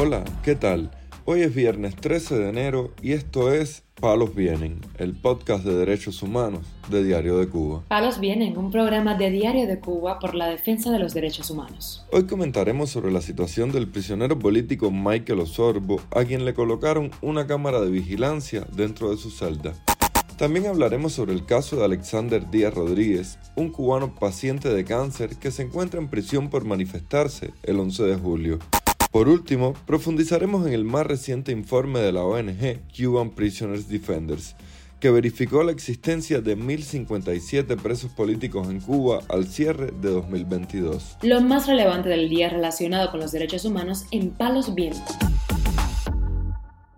Hola, ¿qué tal? Hoy es viernes 13 de enero y esto es Palos Vienen, el podcast de derechos humanos de Diario de Cuba. Palos Vienen, un programa de Diario de Cuba por la defensa de los derechos humanos. Hoy comentaremos sobre la situación del prisionero político Michael Osorbo, a quien le colocaron una cámara de vigilancia dentro de su celda. También hablaremos sobre el caso de Alexander Díaz Rodríguez, un cubano paciente de cáncer que se encuentra en prisión por manifestarse el 11 de julio. Por último, profundizaremos en el más reciente informe de la ONG Cuban Prisoners Defenders, que verificó la existencia de 1.057 presos políticos en Cuba al cierre de 2022. Lo más relevante del día relacionado con los derechos humanos en Palos Vientos.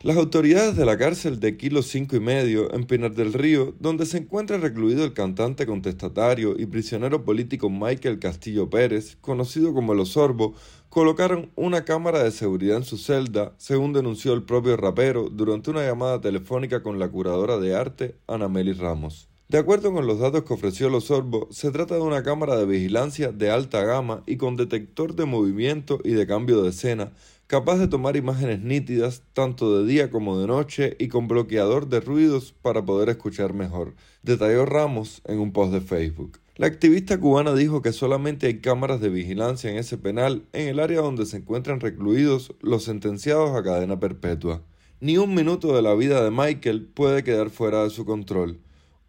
Las autoridades de la cárcel de Kilo 5 y medio en Pinar del Río, donde se encuentra recluido el cantante contestatario y prisionero político Michael Castillo Pérez, conocido como El Osorbo, colocaron una cámara de seguridad en su celda, según denunció el propio rapero durante una llamada telefónica con la curadora de arte, Anameli Ramos. De acuerdo con los datos que ofreció el Osorbo, se trata de una cámara de vigilancia de alta gama y con detector de movimiento y de cambio de escena, capaz de tomar imágenes nítidas tanto de día como de noche y con bloqueador de ruidos para poder escuchar mejor, detalló Ramos en un post de Facebook. La activista cubana dijo que solamente hay cámaras de vigilancia en ese penal en el área donde se encuentran recluidos los sentenciados a cadena perpetua. Ni un minuto de la vida de Michael puede quedar fuera de su control.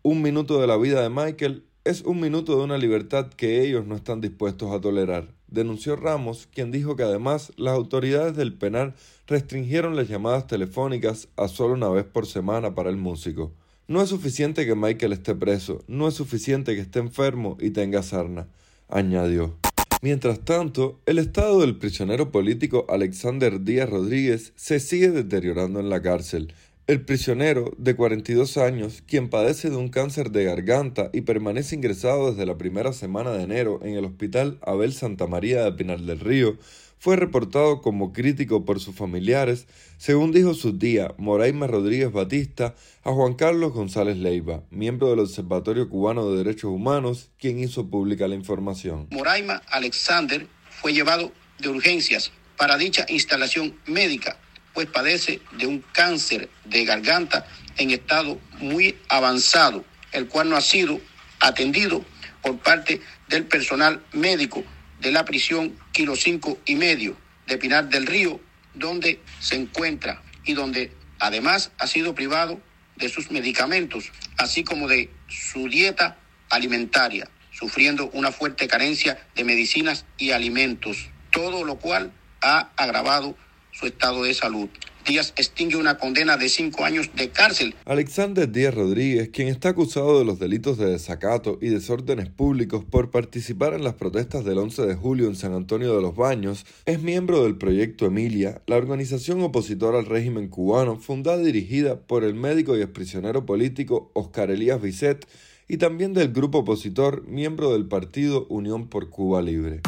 Un minuto de la vida de Michael es un minuto de una libertad que ellos no están dispuestos a tolerar denunció Ramos, quien dijo que además las autoridades del penal restringieron las llamadas telefónicas a solo una vez por semana para el músico. No es suficiente que Michael esté preso, no es suficiente que esté enfermo y tenga sarna, añadió. Mientras tanto, el estado del prisionero político Alexander Díaz Rodríguez se sigue deteriorando en la cárcel, el prisionero, de 42 años, quien padece de un cáncer de garganta y permanece ingresado desde la primera semana de enero en el Hospital Abel Santa María de Pinar del Río, fue reportado como crítico por sus familiares, según dijo su tía Moraima Rodríguez Batista a Juan Carlos González Leiva, miembro del Observatorio Cubano de Derechos Humanos, quien hizo pública la información. Moraima Alexander fue llevado de urgencias para dicha instalación médica pues padece de un cáncer de garganta en estado muy avanzado, el cual no ha sido atendido por parte del personal médico de la prisión Kilo 5 y medio de Pinar del Río, donde se encuentra y donde además ha sido privado de sus medicamentos, así como de su dieta alimentaria, sufriendo una fuerte carencia de medicinas y alimentos, todo lo cual ha agravado su estado de salud. Díaz extingue una condena de cinco años de cárcel. Alexander Díaz Rodríguez, quien está acusado de los delitos de desacato y desórdenes públicos por participar en las protestas del 11 de julio en San Antonio de los Baños, es miembro del Proyecto Emilia, la organización opositora al régimen cubano fundada y dirigida por el médico y exprisionero político Oscar Elías Bisset y también del grupo opositor miembro del partido Unión por Cuba Libre.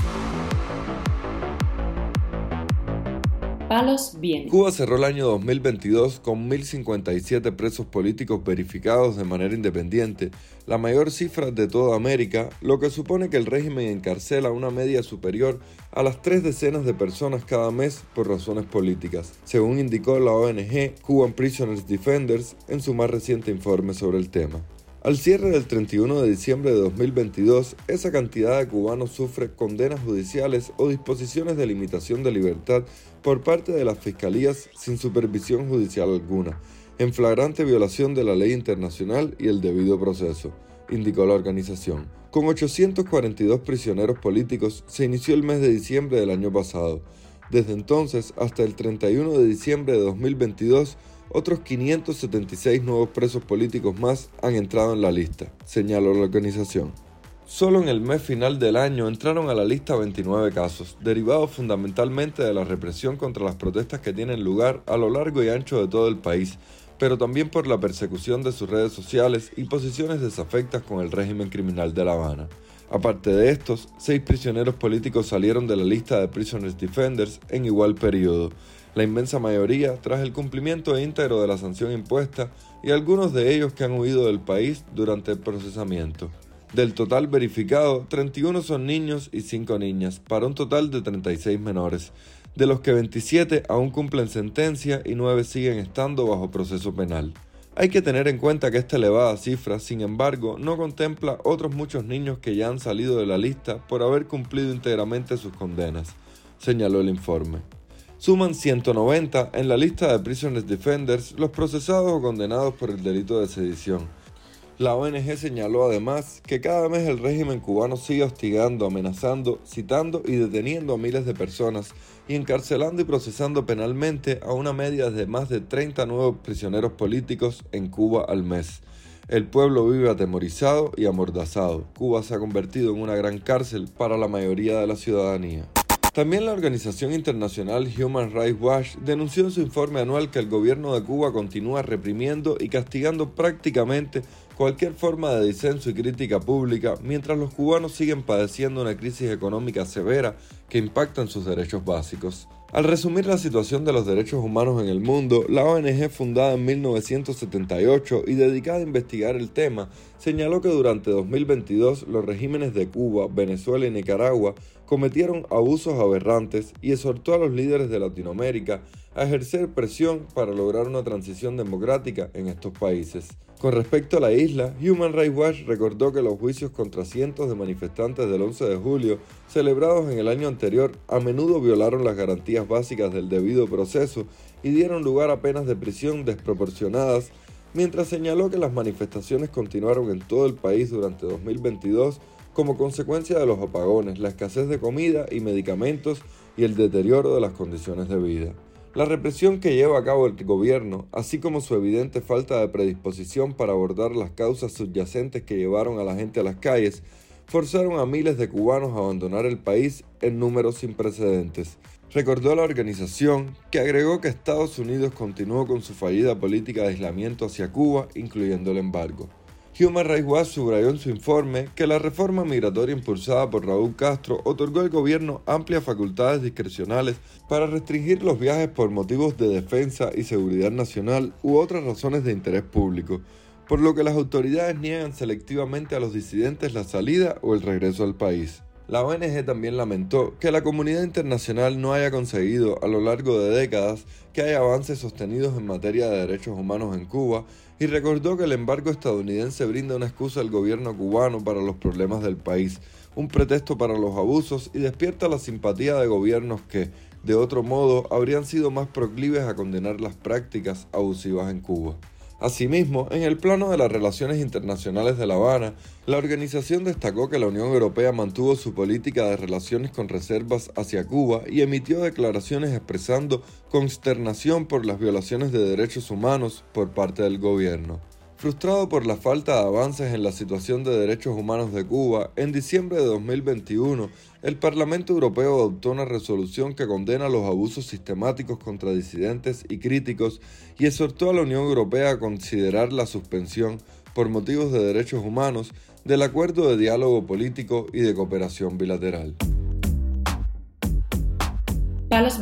Cuba cerró el año 2022 con 1.057 presos políticos verificados de manera independiente, la mayor cifra de toda América, lo que supone que el régimen encarcela una media superior a las tres decenas de personas cada mes por razones políticas, según indicó la ONG Cuban Prisoners Defenders en su más reciente informe sobre el tema. Al cierre del 31 de diciembre de 2022, esa cantidad de cubanos sufre condenas judiciales o disposiciones de limitación de libertad por parte de las fiscalías sin supervisión judicial alguna, en flagrante violación de la ley internacional y el debido proceso, indicó la organización. Con 842 prisioneros políticos se inició el mes de diciembre del año pasado. Desde entonces hasta el 31 de diciembre de 2022, otros 576 nuevos presos políticos más han entrado en la lista, señaló la organización. Solo en el mes final del año entraron a la lista 29 casos, derivados fundamentalmente de la represión contra las protestas que tienen lugar a lo largo y ancho de todo el país, pero también por la persecución de sus redes sociales y posiciones desafectas con el régimen criminal de La Habana. Aparte de estos, seis prisioneros políticos salieron de la lista de Prisoners Defenders en igual periodo, la inmensa mayoría tras el cumplimiento íntegro de la sanción impuesta y algunos de ellos que han huido del país durante el procesamiento. Del total verificado, 31 son niños y 5 niñas, para un total de 36 menores. de los que 27 aún cumplen sentencia y 9 siguen estando bajo proceso penal. Hay que tener en cuenta que esta elevada cifra, sin embargo, no contempla otros muchos niños que ya han salido de la lista por haber cumplido íntegramente sus condenas, señaló el informe. Suman 190 en la lista de Prisoners Defenders los procesados o condenados por el delito de sedición. La ONG señaló además que cada mes el régimen cubano sigue hostigando, amenazando, citando y deteniendo a miles de personas y encarcelando y procesando penalmente a una media de más de 30 nuevos prisioneros políticos en Cuba al mes. El pueblo vive atemorizado y amordazado. Cuba se ha convertido en una gran cárcel para la mayoría de la ciudadanía. También la organización internacional Human Rights Watch denunció en su informe anual que el gobierno de Cuba continúa reprimiendo y castigando prácticamente cualquier forma de disenso y crítica pública mientras los cubanos siguen padeciendo una crisis económica severa que impacta en sus derechos básicos. Al resumir la situación de los derechos humanos en el mundo, la ONG fundada en 1978 y dedicada a investigar el tema, señaló que durante 2022 los regímenes de Cuba, Venezuela y Nicaragua cometieron abusos aberrantes y exhortó a los líderes de Latinoamérica a ejercer presión para lograr una transición democrática en estos países. Con respecto a la isla, Human Rights Watch recordó que los juicios contra cientos de manifestantes del 11 de julio, celebrados en el año anterior, a menudo violaron las garantías básicas del debido proceso y dieron lugar a penas de prisión desproporcionadas, mientras señaló que las manifestaciones continuaron en todo el país durante 2022 como consecuencia de los apagones, la escasez de comida y medicamentos y el deterioro de las condiciones de vida. La represión que lleva a cabo el gobierno, así como su evidente falta de predisposición para abordar las causas subyacentes que llevaron a la gente a las calles, forzaron a miles de cubanos a abandonar el país en números sin precedentes. Recordó la organización que agregó que Estados Unidos continuó con su fallida política de aislamiento hacia Cuba, incluyendo el embargo. Human Rights Watch subrayó en su informe que la reforma migratoria impulsada por Raúl Castro otorgó al gobierno amplias facultades discrecionales para restringir los viajes por motivos de defensa y seguridad nacional u otras razones de interés público, por lo que las autoridades niegan selectivamente a los disidentes la salida o el regreso al país. La ONG también lamentó que la comunidad internacional no haya conseguido a lo largo de décadas que haya avances sostenidos en materia de derechos humanos en Cuba y recordó que el embargo estadounidense brinda una excusa al gobierno cubano para los problemas del país, un pretexto para los abusos y despierta la simpatía de gobiernos que, de otro modo, habrían sido más proclives a condenar las prácticas abusivas en Cuba. Asimismo, en el plano de las relaciones internacionales de La Habana, la organización destacó que la Unión Europea mantuvo su política de relaciones con reservas hacia Cuba y emitió declaraciones expresando consternación por las violaciones de derechos humanos por parte del gobierno. Frustrado por la falta de avances en la situación de derechos humanos de Cuba, en diciembre de 2021, el Parlamento Europeo adoptó una resolución que condena los abusos sistemáticos contra disidentes y críticos y exhortó a la Unión Europea a considerar la suspensión, por motivos de derechos humanos, del acuerdo de diálogo político y de cooperación bilateral. Palos